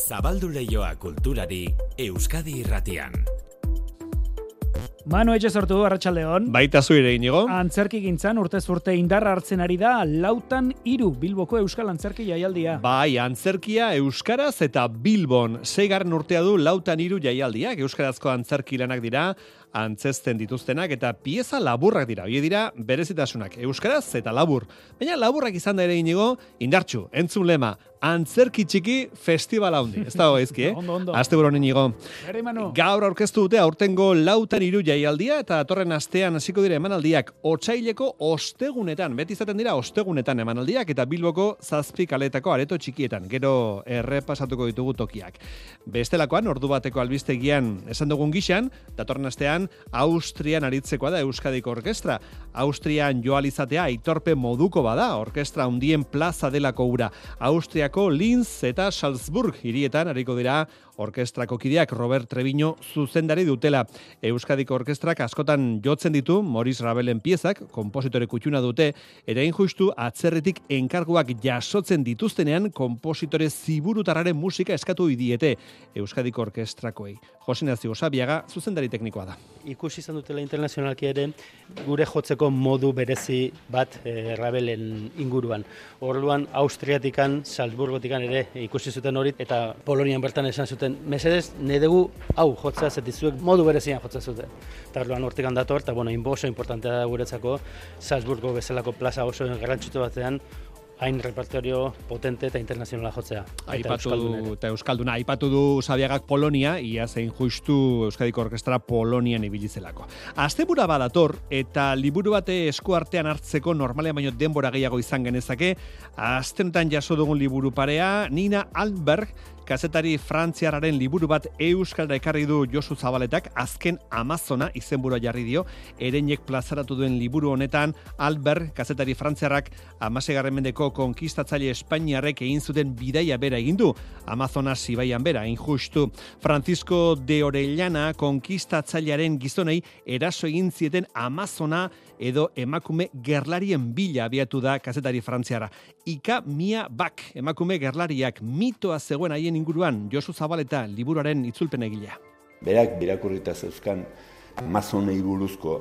Zabaldu leioa kulturari Euskadi irratian. Manu etxe sortu, Arratxaldeon. Baita zu ere inigo. Antzerki gintzan urte zurte indarra hartzen ari da lautan iru Bilboko Euskal Antzerki jaialdia. Bai, antzerkia Euskaraz eta Bilbon. Seigarren urtea du lautan iru jaialdiak. Euskarazko antzerki lanak dira, antzesten dituztenak eta pieza laburrak dira. Hie dira berezitasunak Euskaraz eta labur. Baina laburrak izan da ere inigo, indartxu, entzun lema, antzerki txiki festival haundi. Ez da goizki, eh? Ondo, ondo. Aste buron inigo. Ere, Manu. Gaur aurkeztu dute aurtengo lautan iru jaialdia eta atorren astean hasiko dira emanaldiak otsaileko ostegunetan, beti izaten dira ostegunetan emanaldiak eta Bilboko zazpi kaletako areto txikietan, gero errepasatuko ditugu tokiak. Bestelakoan, ordu bateko albistegian esan dugun gixan, datorren astean Austrian aritzekoa da Euskadiko Orkestra. Austrian joalizatea aitorpe moduko bada, orkestra hundien plaza delako ura. Austriako Linz eta Salzburg hirietan hariko dira orkestrako kideak Robert Treviño zuzendari dutela. Euskadiko orkestrak askotan jotzen ditu Moris Rabelen piezak, kompositore kutxuna dute, ere justu atzerritik enkarguak jasotzen dituztenean kompositore ziburutarraren musika eskatu idiete Euskadiko orkestrakoei. Jose Nazio Osabiaga zuzendari teknikoa da. ikusi izan dutela internazionalki ere gure jotzeko modu berezi bat e, Rabelen inguruan. Orduan Austriatikan, Salzburgotikan ere ikusi zuten hori eta Polonian bertan esan zuten mesedez ne dugu hau jotzea zetizuek modu berezian jotzen zuten. Eta orduan hortik dator eta bueno, inbo oso importantea da guretzako Salzburgo bezalako plaza oso garrantzitsu batean hain repertorio potente eta internazionala jotzea. Aipatu ere. eta Euskalduna, aipatu du Sabiagak Polonia, ia zein justu Euskadiko Orkestra Polonian ibili zelako. Astebura badator eta liburu bate esku artean hartzeko normalean baino denbora gehiago izan genezake, astenetan jaso dugun liburu parea, Nina Alberg, kazetari frantziararen liburu bat euskaldera ekarri du Josu Zabaletak azken Amazona izenburua jarri dio. Ereinek plazaratu duen liburu honetan Albert kazetari frantziarrak amasegarren mendeko konkistatzaile Espainiarrek egin zuten bidaia bera egin du. Amazonas ibaian bera injustu. Francisco de Orellana konkistatzailearen gizonei eraso egin zieten Amazona edo emakume gerlarien bila abiatu da kazetari frantziara. Ika Mia Bak, emakume gerlariak mitoa zegoen haien inguruan Josu Zabaleta liburuaren itzulpen egilea. Berak birakurrita zeuzkan Amazonei buruzko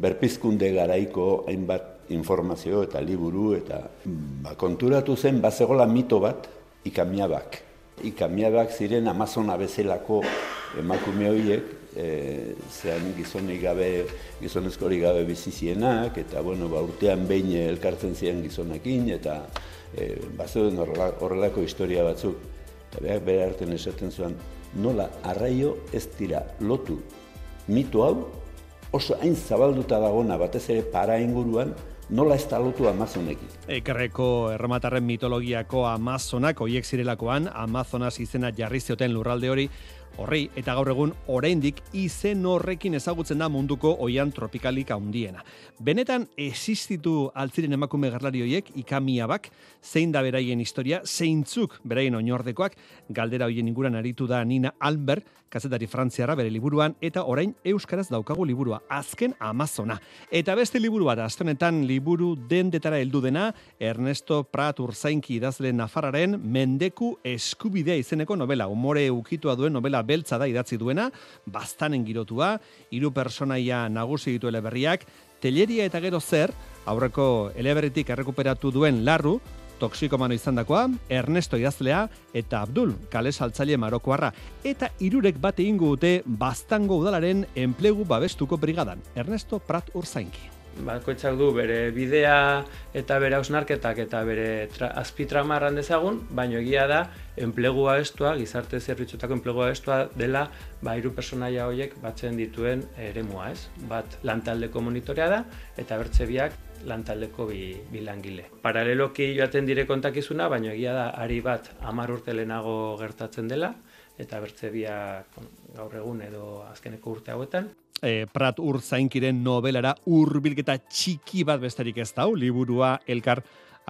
berpizkunde garaiko hainbat informazio eta liburu eta ba, konturatu zen bazegola mito bat ikamiabak. Ikamiabak ziren Amazona bezalako emakume horiek, e, zean gizonik gabe, gizonezkori gabe bizi zienak, eta bueno, ba, urtean behin elkartzen ziren gizonekin, eta e, bazeuden horrela- horrelako historia batzuk. Eta berak bere artean esaten zuen, nola arraio ez dira lotu mito hau oso hain zabalduta dagona batez ere para inguruan nola ez da lotu Amazonekin. Ekerreko erromatarren mitologiako Amazonak, hoiek zirelakoan, Amazonas izena jarri zioten lurralde hori, horrei, eta gaur egun oraindik izen horrekin ezagutzen da munduko oian tropikalik handiena. Benetan existitu altziren emakume gerlari hoiek, ikamiabak, zein da beraien historia, zeintzuk beraien oinordekoak, galdera hoien inguran aritu da Nina Albert, kazetari frantziarra bere liburuan, eta orain euskaraz daukagu liburua, azken Amazona. Eta beste liburu bat, astonetan liburu dendetara heldu dena, Ernesto Prat Urzainki idazle Nafarraren Mendeku eskubidea izeneko novela, umore ukitua duen novela beltza da idatzi duena, bastanen girotua, hiru personaia nagusi ditu eleberriak, teleria eta gero zer, aurreko eleberritik errekuperatu duen larru, toksikomano izandakoa, Ernesto idazlea eta Abdul, kale saltzaile marokoarra. Eta hirurek bat egingo dute Baztango udalaren enplegu babestuko brigadan. Ernesto Prat Urzainki. Bakoitzak du bere bidea eta bere hausnarketak eta bere tra, azpitrama erran dezagun, baino egia da enplegu babestua, gizarte zerbitzutako enplegu babestua dela ba hiru personaia horiek batzen dituen eremua, ez? Bat lantaldeko monitorea da eta bertze biak lantaldeko bi, bi langile. Paraleloki joaten dire kontakizuna, baino egia da ari bat 10 urte lehenago gertatzen dela eta bertze biak bueno, gaur egun edo azkeneko urte hauetan e, Prat Urzainkiren nobelara hurbilketa txiki bat besterik ez dau, liburua elkar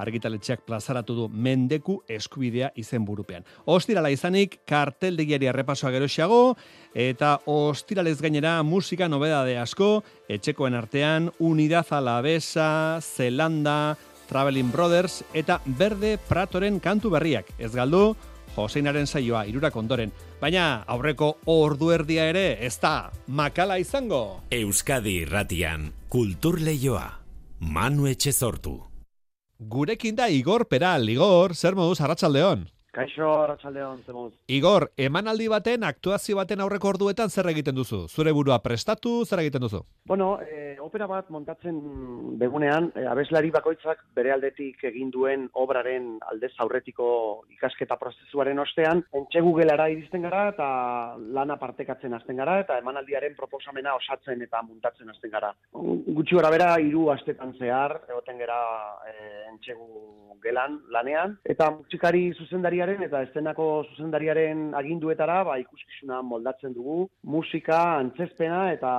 argitaletxeak plazaratu du mendeku eskubidea izen burupean. Ostirala izanik, karteldegiari errepasoa geroxiago, eta ostiralez gainera musika nobedade asko, etxekoen artean, Unidad Alavesa, Zelanda, Traveling Brothers eta Berde Pratoren kantu berriak. Ez galdu, Joseinaren saioa irurak ondoren. Baina aurreko ordu erdia ere ez da makala izango. Euskadi irratian, kultur leioa. Manu Etxezortu. Gurekin da Igor Peral. Igor, zer moduz, arratsaldeon. Kaixo, arratsaldeon zemuz. Igor, emanaldi baten, aktuazio baten aurreko orduetan zer egiten duzu? Zure burua prestatu, zer egiten duzu? Bueno, e, opera bat montatzen begunean, e, abeslari bakoitzak bere aldetik egin duen obraren aldez aurretiko ikasketa prozesuaren ostean, entxegu gelara iristen gara eta lana partekatzen hasten gara eta emanaldiaren proposamena osatzen eta muntatzen hasten gara. Gutxi gora bera, hiru astetan zehar, egoten gara e, entxegu gelan lanean, eta musikari zuzendariaren eta eszenako zuzendariaren aginduetara ba, ikuskizuna moldatzen dugu, musika, antzezpena eta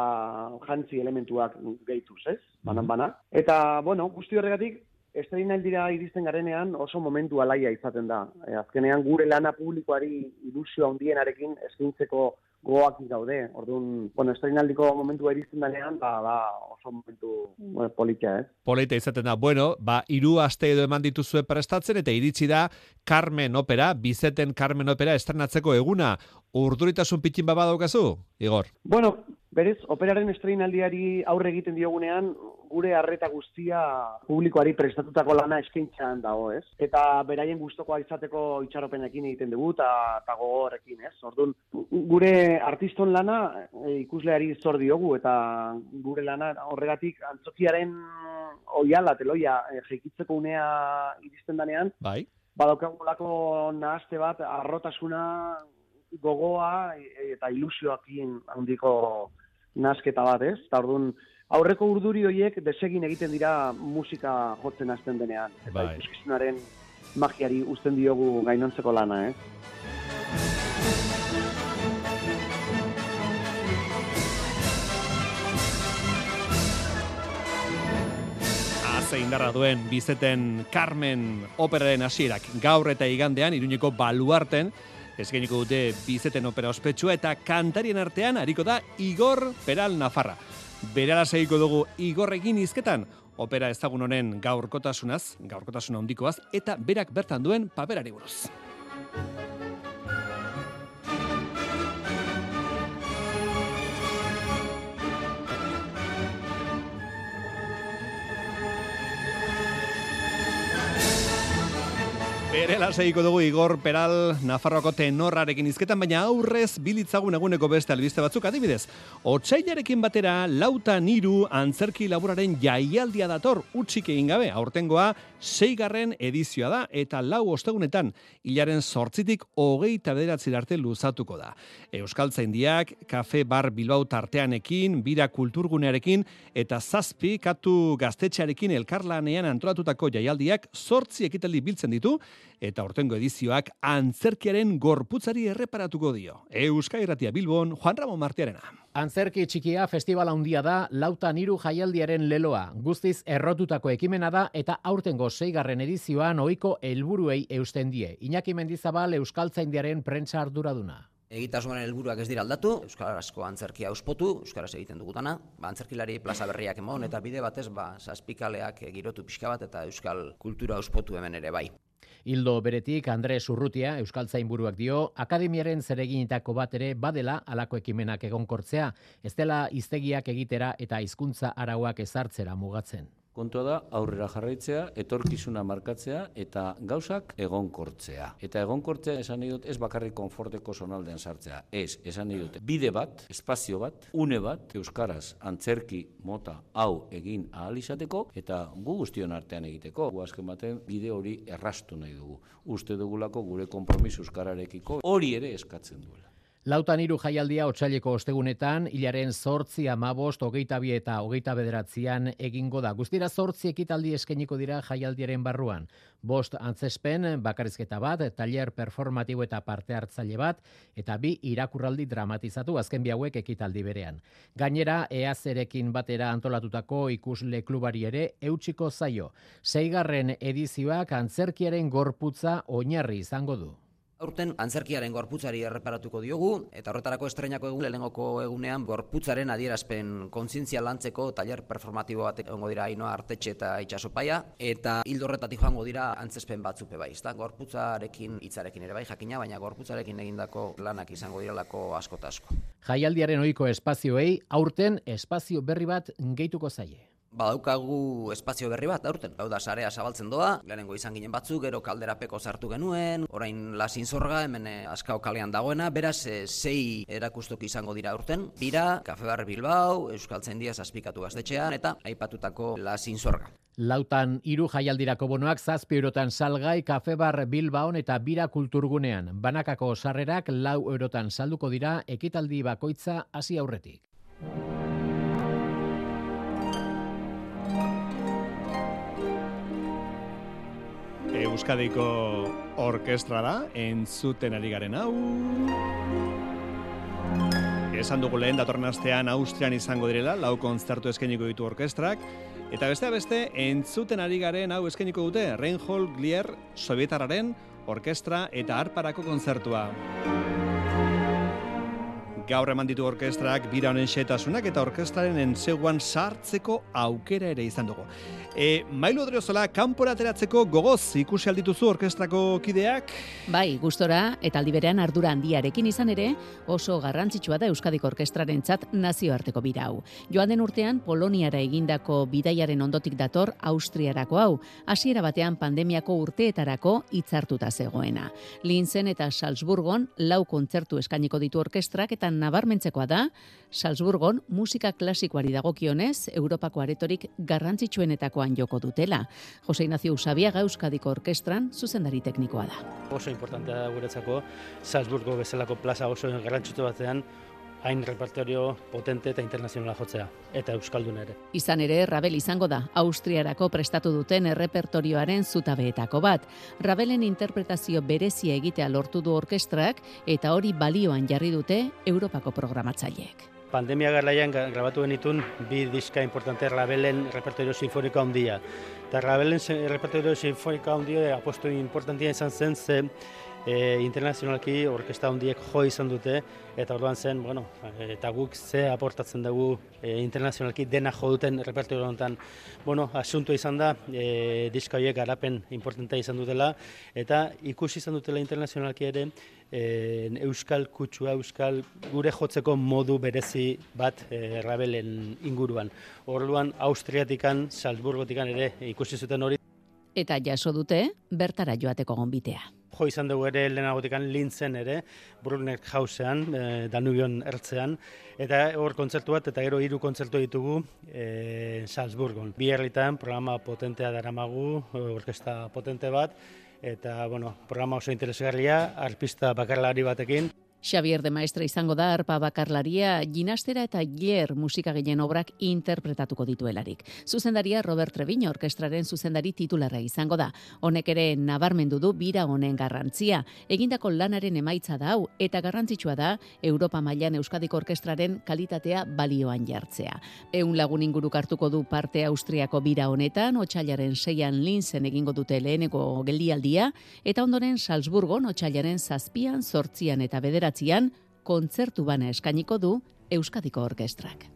jantzi elementuak gehituz, ez? Banan bana. Eta, bueno, guzti horregatik, estreinaldira iristen garenean oso momentu alaia izaten da. E, azkenean gure lana publikoari ilusio handienarekin eskaintzeko goak gaude. Orduan, bueno, estreinaldiko momentua iristen danean, ba, ba, oso momentu bueno, politia, ez? Polita izaten da, bueno, ba, iru aste edo eman dituzue prestatzen, eta iritsi da Carmen Opera, bizeten Carmen Opera estrenatzeko eguna. Urduritasun pitin baba daukazu, Igor? Bueno, berez, operaren estreinaldiari aurre egiten diogunean, gure harreta guztia publikoari prestatutako lana eskaintzan dago, ez? Eta beraien gustokoa izateko itxaropenekin egiten dugu eta eta gogorekin, ez? Ordun gure artiston lana e, ikusleari zor diogu eta gure lana horregatik antzokiaren oiala teloia e, jekitzeko unea iristen danean. Bai. Badaukagulako nahaste bat arrotasuna gogoa e, eta ilusioakin handiko nasketa bat, ez? Eta orduan, aurreko urduri horiek desegin egiten dira musika jotzen hasten denean. Eta Bai. ikuskizunaren magiari uzten diogu gainontzeko lana, ez? Aze indarra duen bizeten Carmen operaren hasierak gaur eta igandean iruñeko baluarten eskainiko dute bizeten opera ospetsua eta kantarien artean hariko da Igor Peral Nafarra. Berala segiko dugu Igorrekin izketan opera ezagun honen gaurkotasunaz, gaurkotasuna handikoaz eta berak bertan duen paperari buruz. Berela segiko dugu Igor Peral Nafarroako tenorrarekin izketan, baina aurrez bilitzagun eguneko beste albiste batzuk adibidez. Otsailarekin batera lauta niru antzerki laburaren jaialdia dator utxik egin gabe, aurtengoa seigarren edizioa da eta lau ostegunetan hilaren sortzitik hogeita bederatzi arte luzatuko da. Euskal Zaindiak, Kafe Bar Bilbao tarteanekin, Bira Kulturgunearekin eta Zazpi Katu Gaztetxearekin elkarlanean antolatutako jaialdiak sortzi ekitaldi biltzen ditu eta ortengo edizioak antzerkiaren gorputzari erreparatuko dio. Euska Irratia Bilbon, Juan Ramon Martiarena. Antzerki txikia festival handia da lauta niru jaialdiaren leloa. Guztiz errotutako ekimena da eta aurtengo seigarren edizioan ohiko helburuei eusten die. Iñaki Mendizabal Euskaltzaindiaren prentsa arduraduna. Egitasmoaren helburuak ez dira aldatu, euskarazko antzerkia auspotu, euskaraz egiten dugutana, ba, antzerkilari plaza berriak emon eta bide batez ba saspikaleak girotu pixka bat eta euskal kultura auspotu hemen ere bai. Hildo beretik Andres Urrutia Euskaltzain buruak dio, akademiaren zereginitako bat ere badela alako ekimenak egonkortzea, ez dela iztegiak egitera eta hizkuntza arauak ezartzera mugatzen. Kontua da aurrera jarraitzea, etorkizuna markatzea eta gauzak egonkortzea. Eta egonkortzea esan nahi dut ez bakarrik konforteko sonaldean sartzea. Ez, esan nahi dut bide bat, espazio bat, une bat, euskaraz antzerki mota hau egin ahal izateko eta gu guztion artean egiteko. Gu azken baten bide hori errastu nahi dugu. Uste dugulako gure konpromiso euskararekiko hori ere eskatzen duela. Lautan hiru jaialdia otsaileko ostegunetan, hilaren zortzi amabost, hogeita bi eta hogeita bederatzean egingo da. Guztira zortzi ekitaldi eskeniko dira jaialdiaren barruan. Bost antzespen, bakarizketa bat, taller performatibo eta parte hartzaile bat, eta bi irakurraldi dramatizatu azken bi hauek ekitaldi berean. Gainera, eazerekin batera antolatutako ikusle klubari ere eutxiko zaio. Seigarren edizioak antzerkiaren gorputza oinarri izango du. Aurten antzerkiaren gorputzari erreparatuko diogu eta horretarako estrenako egun lehenengoko egunean gorputzaren adierazpen kontzientzia lantzeko taller performatibo bat egongo dira Ainoa Artetxe eta Itsasopaia eta hildo horretatik joango dira antzespen batzupe bai, ezta? Gorputzarekin hitzarekin ere bai jakina, baina gorputzarekin egindako lanak izango direlako asko asko. Jaialdiaren ohiko espazioei aurten espazio berri bat gehituko zaie. Badaukagu espazio berri bat aurten. Hau da sarea zabaltzen doa. Lehenengo izan ginen batzuk, gero kalderapeko sartu genuen. Orain lasin zorga hemen eh, askao kalean dagoena. Beraz, eh, sei erakustok izango dira aurten. Bira, Kafe Bar Bilbao, Euskaltzen Dia zazpikatu gaztetxean eta aipatutako lasin zorga. Lautan hiru jaialdirako bonoak zazpi eurotan salgai Kafe Bar Bilbaon eta Bira Kulturgunean. Banakako sarrerak lau eurotan salduko dira ekitaldi bakoitza hasi aurretik. Euskadiko orkestra da, entzuten ari garen hau. Esan dugu lehen datorren astean Austrian izango direla, lau konzertu eskainiko ditu orkestrak. Eta beste beste, entzuten ari garen hau eskainiko dute, Reinhold Glier Sovietararen orkestra eta harparako konzertua. Gaur eman ditu orkestrak bira honen xetasunak eta orkestraren entzeguan sartzeko aukera ere izan dugu. E, Mailu Odriozola, kanpora ateratzeko gogoz ikusi aldituzu orkestrako kideak? Bai, gustora eta aldi berean ardura handiarekin izan ere, oso garrantzitsua da Euskadiko orkestraren txat nazioarteko bira hau. Joan den urtean, Poloniara egindako bidaiaren ondotik dator Austriarako hau, hasiera batean pandemiako urteetarako hitzartuta zegoena. Linzen eta Salzburgon lau kontzertu eskainiko ditu orkestrak eta nabarmentzekoa da, Salzburgon musika klasikoari dagokionez, Europako aretorik garrantzitsuenetakoan joko dutela. Jose Ignacio Usabiaga Euskadiko Orkestran zuzendari teknikoa da. Oso importantea da guretzako Salzburgo bezalako plaza oso garrantzitsu batean hain repertorio potente eta internazionala jotzea, eta Euskaldun ere. Izan ere, Rabel izango da, Austriarako prestatu duten errepertorioaren zutabeetako bat. Rabelen interpretazio berezia egitea lortu du orkestrak, eta hori balioan jarri dute Europako programatzaileek. Pandemia garlaian gra- grabatu genitun bi diska importante Rabelen repertorio sinfoniko handia. Eta Rabelen repertorio sinfoniko handia aposto importantia izan zen ze e, internazionalki orkesta handiek jo izan dute eta orduan zen, bueno, eta guk ze aportatzen dugu e, internazionalki dena jo duten repertorio honetan. Bueno, asunto izan da, e, diska horiek garapen importantea izan dutela eta ikusi izan dutela internazionalki ere e, euskal kutsua, euskal gure jotzeko modu berezi bat e, Rabelen inguruan. Orduan Austriatikan, Salzburgotikan ere ikusi zuten hori Eta jaso dute, bertara joateko gonbitea. Jo izan dugu ere lehenagotikan lintzen ere, Brunner Hausean, e, Danubion ertzean, eta hor kontzertu bat, eta gero hiru kontzertu ditugu e, Salzburgon. Bi herritan programa potentea daramagu, orkesta potente bat, eta bueno, programa oso interesgarria, arpista bakarlari batekin. Xavier de Maestre izango da arpa bakarlaria, ginastera eta gier musika gehien obrak interpretatuko dituelarik. Zuzendaria Robert Treviño orkestraren zuzendari titularra izango da. Honek ere nabarmendu du bira honen garrantzia. Egindako lanaren emaitza da hau eta garrantzitsua da Europa mailan Euskadiko orkestraren kalitatea balioan jartzea. Eun lagun inguruk hartuko du parte Austriako bira honetan, otxailaren seian linzen egingo dute leheneko geldialdia, eta ondoren Salzburgon otxailaren zazpian, zortzian eta bederatzian kontzertu bana eskainiko du Euskadiko Orkestrak.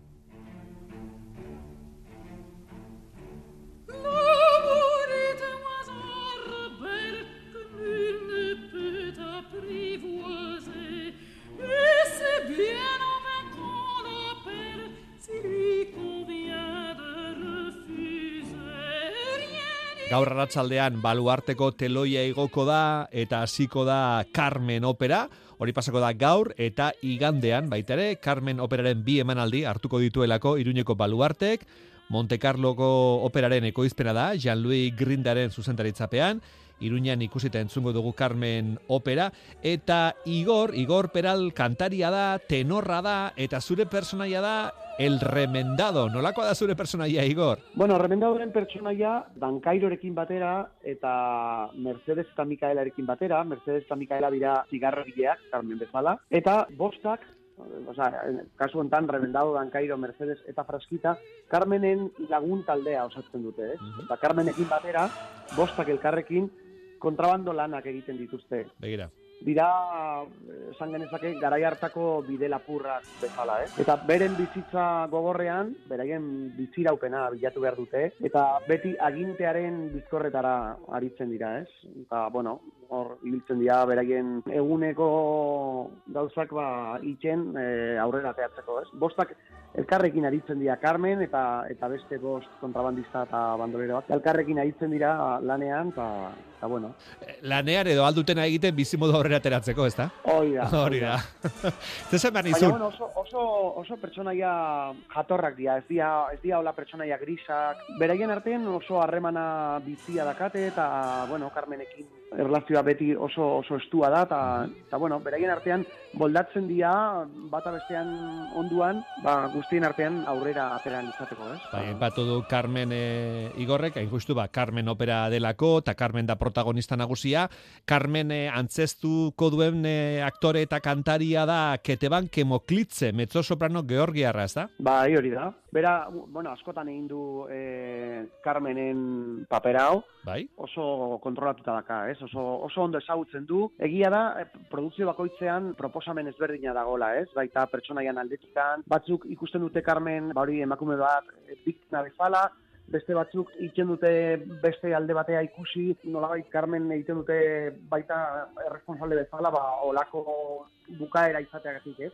Gaur arratsaldean baluarteko teloia igoko da eta hasiko da Carmen opera. Hori pasako da gaur eta igandean baita ere Carmen operaren bi emanaldi hartuko dituelako Iruñeko baluartek. Monte Carloko operaren ekoizpena da, Jean-Louis Grindaren zuzendaritzapean, Iruñan ikusita entzungo dugu Carmen opera, eta Igor, Igor Peral kantaria da, tenorra da, eta zure personaia da, El Remendado. Nolakoa da zure personaia, Igor? Bueno, remendadoren pertsonaia Dankairorekin batera eta Mercedes eta Mikaelarekin batera, Mercedes eta Mikaela dira zigarrogileak, Carmen bezala, eta bostak, osea, kasu hontan Remendado, Dankairo, Mercedes eta Fraskita, Carmenen lagun taldea osatzen dute, ez? Mhm. Eta Carmenekin batera, bostak elkarrekin kontrabando lanak egiten dituzte. Begira. dira esan genezake garai hartako bide lapurrak bezala, eh? Eta beren bizitza gogorrean, beraien biziraupena bilatu behar dute, eta beti agintearen bizkorretara aritzen dira, ez? Eta, bueno, hor ibiltzen dira beraien eguneko gauzak ba itzen e, aurrera teatzeko, ez? Bostak elkarrekin aritzen dira Carmen eta eta beste bost kontrabandista eta bandoleroak. Elkarrekin aritzen dira lanean eta eta bueno. Lanean edo aldutena egiten bizimodu aurrera teratzeko, ezta? Hori da. Hori da. Zer Baina, bueno, oso, oso, oso pertsonaia jatorrak dira, ez dira, ez dira hola pertsonaia grisak. Beraien artean oso harremana bizia dakate eta, bueno, Carmenekin erlazioa beti oso oso estua da eta eta bueno, beraien artean boldatzen dira bata bestean onduan, ba guztien artean aurrera ateran izateko, ez? Bai, batu du Carmen e, Igorrek, hain justu ba Carmen opera delako eta Carmen da protagonista nagusia. Carmen e, antzestuko duen e, aktore eta kantaria da Keteban Kemoklitze, mezzo soprano Georgiarra, ez da? Bai, hori da. Bera, bueno, askotan egin du e, Carmenen papera hau. Bai. Oso kontrolatuta daka, ez? Oso, oso ondo ezagutzen du. Egia da, e, produzio bakoitzean proposamen ezberdina dagola, ez? Baita pertsonaian aldetikan. Batzuk ikusten dute Carmen, ba hori emakume bat, e, biktina bezala, beste batzuk egiten dute beste alde batea ikusi, nolabait Carmen egiten dute baita erresponsable bezala, ba, olako bukaera izateagatik, ez?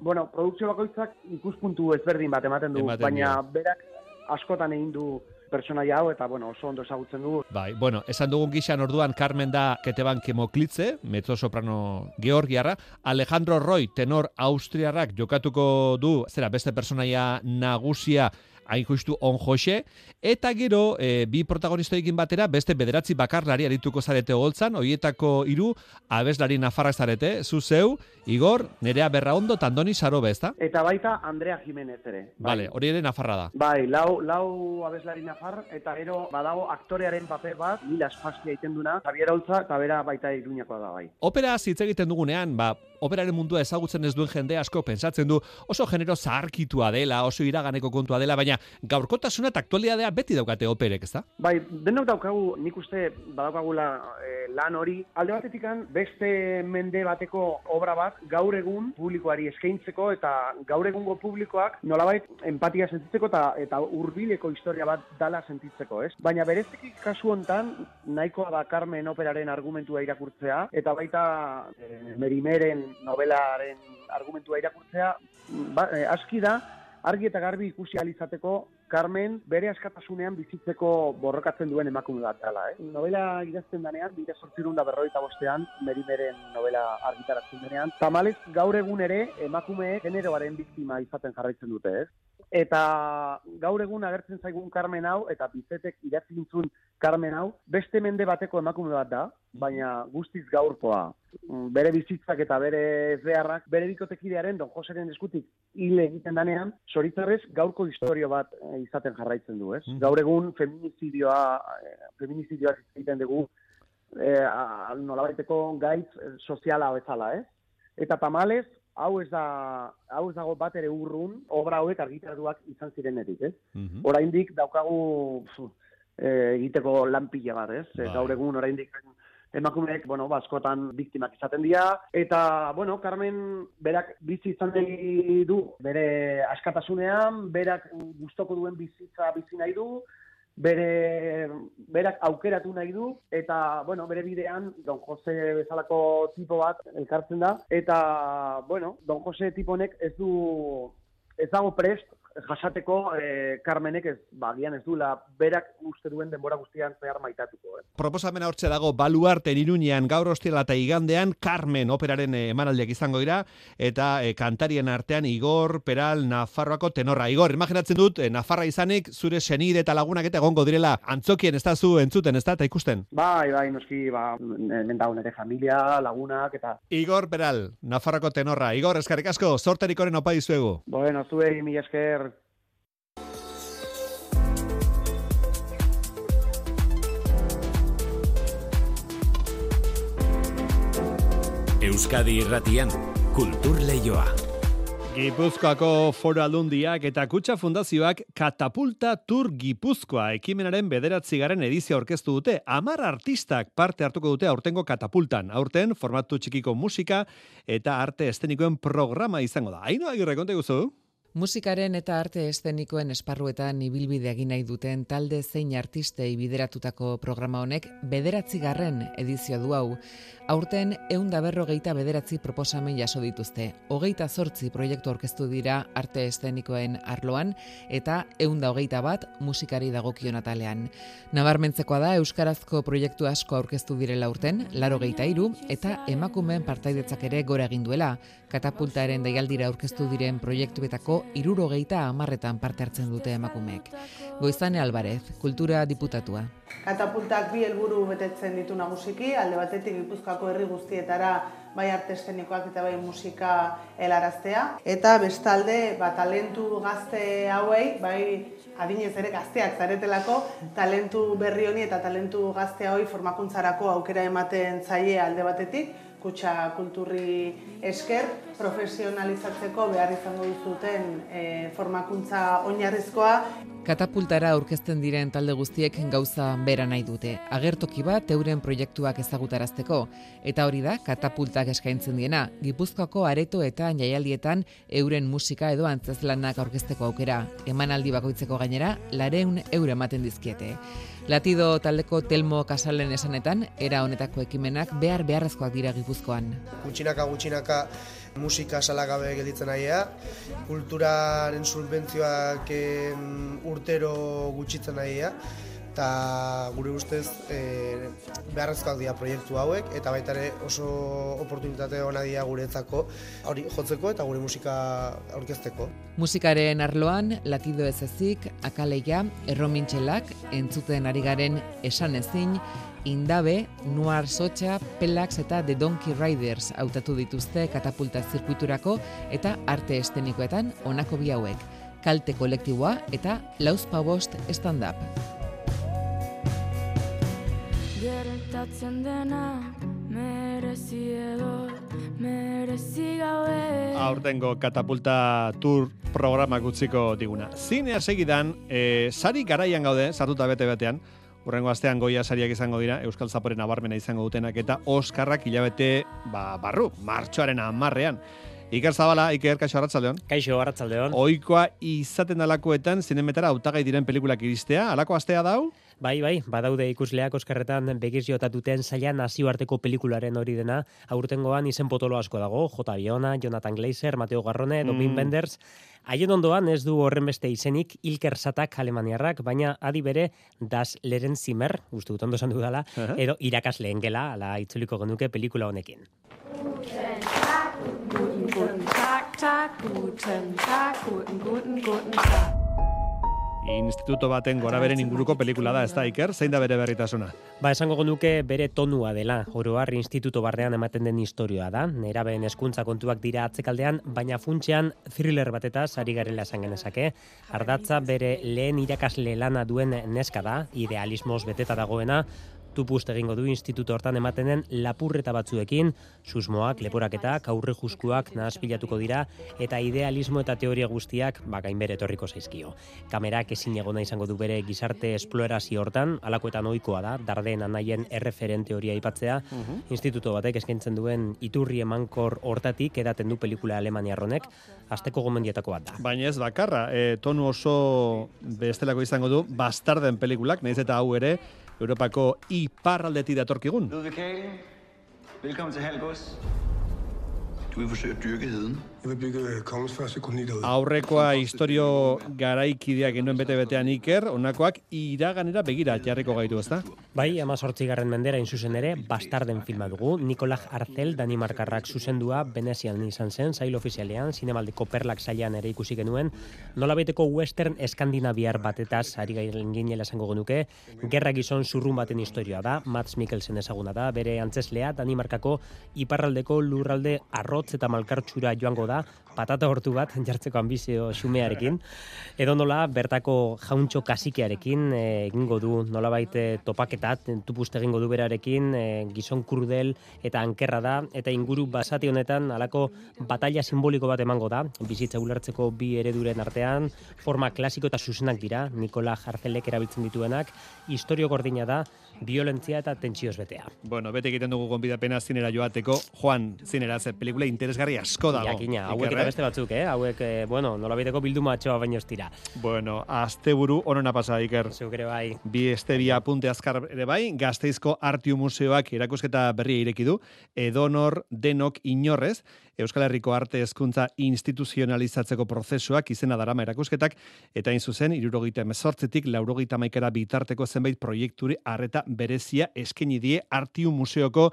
Bueno, produkzio bakoitzak ikuspuntu ezberdin bat ematen du, Ematen baina dio. berak askotan egin du pertsonaia hau eta bueno, oso ondo ezagutzen du. Bai, bueno, esan dugun gixan orduan Carmen da Keteban Kemoklitze, mezzo soprano Georgiarra, Alejandro Roy, tenor austriarrak jokatuko du, zera, beste personaia nagusia hain justu on Jose, eta gero e, bi protagonistoekin batera beste bederatzi bakarlari arituko zarete holtzan, hoietako hiru abeslari nafarrak zarete, zu zeu, Igor, Nerea Berraondo, Tandoni Sarobe, ezta? Eta baita Andrea Jimenez ere. Vale, hori ere nafarra da. Bai, lau, lau abeslari nafar, eta gero badago aktorearen paper bat, mila espazia egiten duna, Javier Holtza, eta bera baita iruñakoa da bai. Opera hitz egiten dugunean, ba, operaren mundua ezagutzen ez duen jende asko pentsatzen du oso genero zaharkitua dela, oso iraganeko kontua dela, baina gaurkotasuna eta aktualidadea beti daukate operek, ezta? Bai, denok daukagu, nik uste badaukagula eh, lan hori. Alde batetikan, beste mende bateko obra bat, gaur egun publikoari eskaintzeko eta gaur egungo publikoak nolabait empatia sentitzeko eta eta hurbileko historia bat dala sentitzeko, ez? Baina bereziki kasu hontan nahikoa da Carmen operaren argumentua irakurtzea eta baita eh, Merimeren novelaren argumentua irakurtzea ba, eh, aski da argi eta garbi ikusi ahal izateko Carmen bere askatasunean bizitzeko borrokatzen duen emakume bat dela, eh? Novela idazten danean, bide sortzirun da berroita bostean, Merimeren novela argitaratzen denean. Tamalez, gaur egun ere, emakumeek generoaren biktima izaten jarraitzen dute, ez? Eta gaur egun agertzen zaigun Carmen hau, eta bizetek idatzi gintzun Carmen hau, beste mende bateko emakume bat da, baina guztiz gaurkoa. Mm, Bere bizitzak eta bere ezbeharrak, bere bikotekidearen Don Joseren eskutik hile egiten danean, soritzarrez gaurko historio bat eh, izaten jarraitzen du, ez? Gaur egun feminizidioa, eh, feminizidioa egiten dugu, eh, nolabaiteko gaitz eh, soziala bezala, ez? Eta tamalez, hau ez da hau ez dago bat ere urrun obra hauek argitaratuak izan zirenetik, ez? Oraindik daukagu pf, eh, egiteko lanpila bat, ez? Bai. Gaur egun oraindik emakumeek, bueno, ba, askotan biktimak izaten dira. Eta bueno, Carmen berak bizi izan du bere askatasunean, berak gustoko duen bizitza bizi nahi du, bere berak aukeratu nahi du eta bueno, bere bidean Don Jose bezalako tipo bat elkartzen da. Eta bueno, Don Jose tipo honek ez du ez dago prest jasateko eh, Carmenek ez bagian ez dula berak uste duen denbora guztian zehar maitatuko, eh. Proposamena hortze dago Baluarte Iruñean gaur ostiala eta igandean Carmen operaren eh, emanaldiak izango dira eta eh, kantarien artean Igor Peral Nafarroako tenorra. Igor, imaginatzen dut eh, Nafarra izanik zure senide eta lagunak eta egongo direla antzokien ez da zu entzuten, ez da, eta ikusten. Bai, bai, noski, ba, hemen dago nire familia, lagunak, eta... Igor Peral, Nafarroako tenorra. Igor, eskarrik asko, sorterikoren opa dizuegu. Bueno, zuei, mila esker, Euskadi irratian, kultur leioa. Gipuzkoako foro aldundiak eta kutsa fundazioak Katapulta Tour Gipuzkoa ekimenaren bederatzi garen edizio orkestu dute. Amar artistak parte hartuko dute aurtengo katapultan. Aurten formatu txikiko musika eta arte estenikoen programa izango da. Haino agirre konte guzu? Musikaren eta arte estenikoen esparruetan ibilbide egin nahi duten talde zein artistei bideratutako programa honek bederatzi edizio du hau. Aurten eunda berrogeita bederatzi proposamen jaso dituzte. Hogeita zortzi proiektu orkestu dira arte estenikoen arloan eta eunda hogeita bat musikari dagokion atalean. Nabarmentzekoa da Euskarazko proiektu asko aurkeztu direla urten, laro geita iru, eta emakumeen partaidetzak ere gora egin duela. Katapultaren daialdira aurkeztu diren proiektuetako irurogeita amarretan parte hartzen dute emakumeek. Goizane Alvarez, kultura diputatua. Katapultak bi helburu betetzen ditu nagusiki, alde batetik Gipuzkoako herri guztietara bai arte estenikoak eta bai musika helaraztea eta bestalde ba, talentu gazte hauei bai adinez ere gazteak zaretelako talentu berri honi eta talentu gazte hauei formakuntzarako aukera ematen zaie alde batetik kutsa kulturri esker profesionalizatzeko behar izango duzuten e, formakuntza oinarrizkoa Katapultara aurkezten diren talde guztiek gauza bera nahi dute. Agertoki bat euren proiektuak ezagutarazteko. Eta hori da, katapultak eskaintzen diena, Gipuzkoako areto eta jaialdietan euren musika edo antzazlanak aurkezteko aukera. Emanaldi bakoitzeko gainera, lareun eure ematen dizkiete. Latido taldeko Telmo Kasalen esanetan, era honetako ekimenak behar beharrezkoak dira Gipuzkoan. Gutxinaka gutxinaka musika salagabe gelditzen aia, kulturaren subbentzioak urtero gutxitzen aia, eta gure ustez e, beharrezkoak dira proiektu hauek eta baita ere oso oportunitate ona dira guretzako hori jotzeko eta gure musika aurkezteko. Musikaren arloan latido ez ezik, akaleia, erromintxelak, entzuten ari garen esan ezin, Indabe, Noir Socha, Pelax eta The Donkey Riders hautatu dituzte katapulta zirkuiturako eta arte estenikoetan honako bi hauek. Kalte kolektiboa eta Lauzpa Bost stand-up. dena merezi edo merezi gabe Aurtengo katapulta tour programa gutziko diguna. Zinea segidan, e, sari garaian gaude, sartuta bete betean, Urrengo astean goia sariak izango dira, Euskal Zaporen nabarmena izango dutenak eta Oskarrak hilabete ba, barru, martxoaren amarrean. Iker Zabala, Iker, kaixo arratzaldeon. Kaixo arratzaldeon. Oikoa izaten dalakoetan zinemetara autagai diren pelikulak iristea, alako astea dau? Bai, bai, badaude ikusleak oskarretan begiz jotatuten zaila nazioarteko pelikularen hori dena, aurtengoan izen potolo asko dago, J. Biona, Jonathan Glazer, Mateo Garrone, mm. Domin Benders, Haien ondoan ez du horren beste izenik Ilker Satak alemaniarrak, baina adi bere das leren zimer, uste dut ondo zandu dela, uh -huh. edo irakasleen gela, ala itzuliko genuke pelikula honekin. Guten Tag, guten Tag, guten Tag, guten, guten, guten Tag. Instituto baten gora beren inguruko pelikula da, ez da, Iker? Zein da bere berritasuna? Ba, esango genuke bere tonua dela. Oroar instituto barrean ematen den historioa da. Nerabeen eskuntza kontuak dira atzekaldean, baina funtsean thriller bateta sari garela esan genezake. Ardatza bere lehen irakasle lana duen neska da, idealismoz beteta dagoena, tupust egingo du instituto hortan ematen den lapurreta batzuekin, susmoak, leporaketak, aurre juskuak nahazpilatuko dira, eta idealismo eta teoria guztiak bakain bere etorriko zaizkio. Kamerak ezin egona izango du bere gizarte esplorazio hortan, alakoetan ohikoa da, dardeen anaien erreferente hori aipatzea, mhm. instituto batek eskaintzen duen iturri emankor hortatik edaten du pelikula alemaniarronek, azteko gomendietako bat da. Baina ez bakarra, e, tonu oso bestelako izango du, bastarden pelikulak, nahiz eta hau ere, Europako iparraldetik datorkigun. Ludvig velkommen til Halgos. Du vil forsøge at dyrke heden. Aurrekoa historio garaikideak genuen bete-betean iker, onakoak iraganera begira jarriko gaitu, ezta? Bai, ama garren mendera inzuzen ere, bastarden filma dugu. Nikolaj Arzel, Danimarkarrak zuzendua, Venezian izan zen, zail ofizialean, zinemaldeko perlak zailan ere ikusi genuen, nola beteko western eskandinaviar batetaz, ari gailen ginela esango genuke, gerra gizon zurrun baten historioa da, Mats Mikkelsen ezaguna da, bere antzeslea, Danimarkako iparraldeko lurralde arrotz eta malkartxura joango da, patata hortu bat, jartzeko ambizio xumearekin. Edo nola, bertako jauntxo kasikearekin eh, egingo du, nolabait eh, topaketat, tupuste egingo du berarekin, eh, gizon krudel eta ankerra da, eta inguru basati honetan, alako batalla simboliko bat emango da, bizitza ulertzeko bi ereduren artean, forma klasiko eta zuzenak dira, Nikola Jarzelek erabiltzen dituenak, historio gordina da, violentzia eta tentsioz betea. Bueno, bete egiten dugu gonbidapena zinera joateko. Juan, zinera, ze pelikula interesgarri asko dago. Jakina, hauek eta? Beste batzuk, eh? Hauek, eh, bueno, nolabiteko bilduma atxoa baino ez dira. Bueno, asteburu onona pasa, Iker. Zuk ere bai. Bi este bi apunte azkar ere bai, Gasteizko Artiu Museoak erakusketa berria ireki du, edonor denok inorrez, Euskal Herriko arte hezkuntza instituzionalizatzeko prozesuak izena darama erakusketak, eta hain zuzen, irurogeita emezortzetik, laurogeita maikara bitarteko zenbait proiekturi arreta berezia eskaini die Artiu Museoko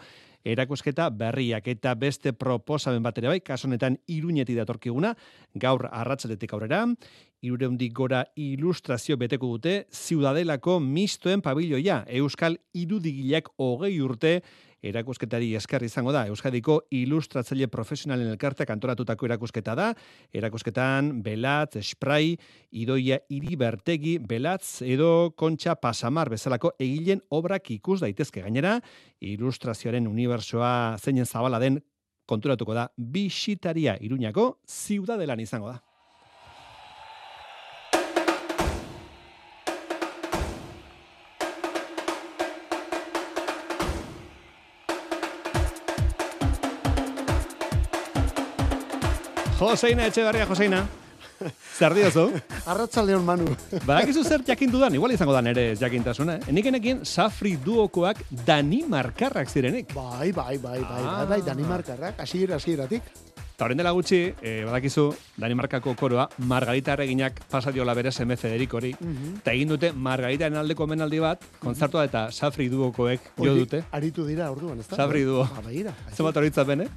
erakusketa berriak eta beste proposamen bat ere bai, kaso honetan iruñeti datorkiguna, gaur arratsaldetik aurrera, irureundik gora ilustrazio beteko dute, ziudadelako mistoen pabiloia, Euskal irudigileak hogei urte, erakusketari esker izango da. Euskadiko ilustratzaile profesionalen elkarteak antolatutako erakusketa da. Erakusketan belatz, spray, idoia iribertegi, belatz edo kontxa pasamar bezalako egilen obrak ikus daitezke gainera. Ilustrazioaren unibersoa zeinen zabala den konturatuko da bisitaria iruñako ziudadelan izango da. Joseina Etxeberria, Joseina. Zer diozu? Arratsaldeon Manu. Badakizu zer jakin dudan, igual izango da nere ez jakintasuna. eh? Enikenekin Safri duokoak Danimarkarrak zirenik. Bai, bai, bai, bai, bai, Ah. bai, Danimarkarrak, hasiera hasieratik. Eta horren dela gutxi, eh, badakizu, Danimarkako koroa, Margarita Erreginak pasadiola bere seme Federikori, Mhm. eta egin dute Margaritaren aldeko omenaldi bat, kontzertua eta Safri duokoek jo dute. Aritu dira orduan, ezta? Safri duo. Ba, begira. Zenbat horitzat bene?